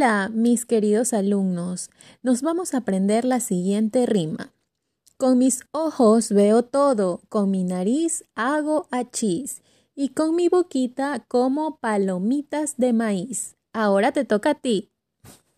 Hola, mis queridos alumnos. Nos vamos a aprender la siguiente rima. Con mis ojos veo todo, con mi nariz hago achís y con mi boquita como palomitas de maíz. Ahora te toca a ti.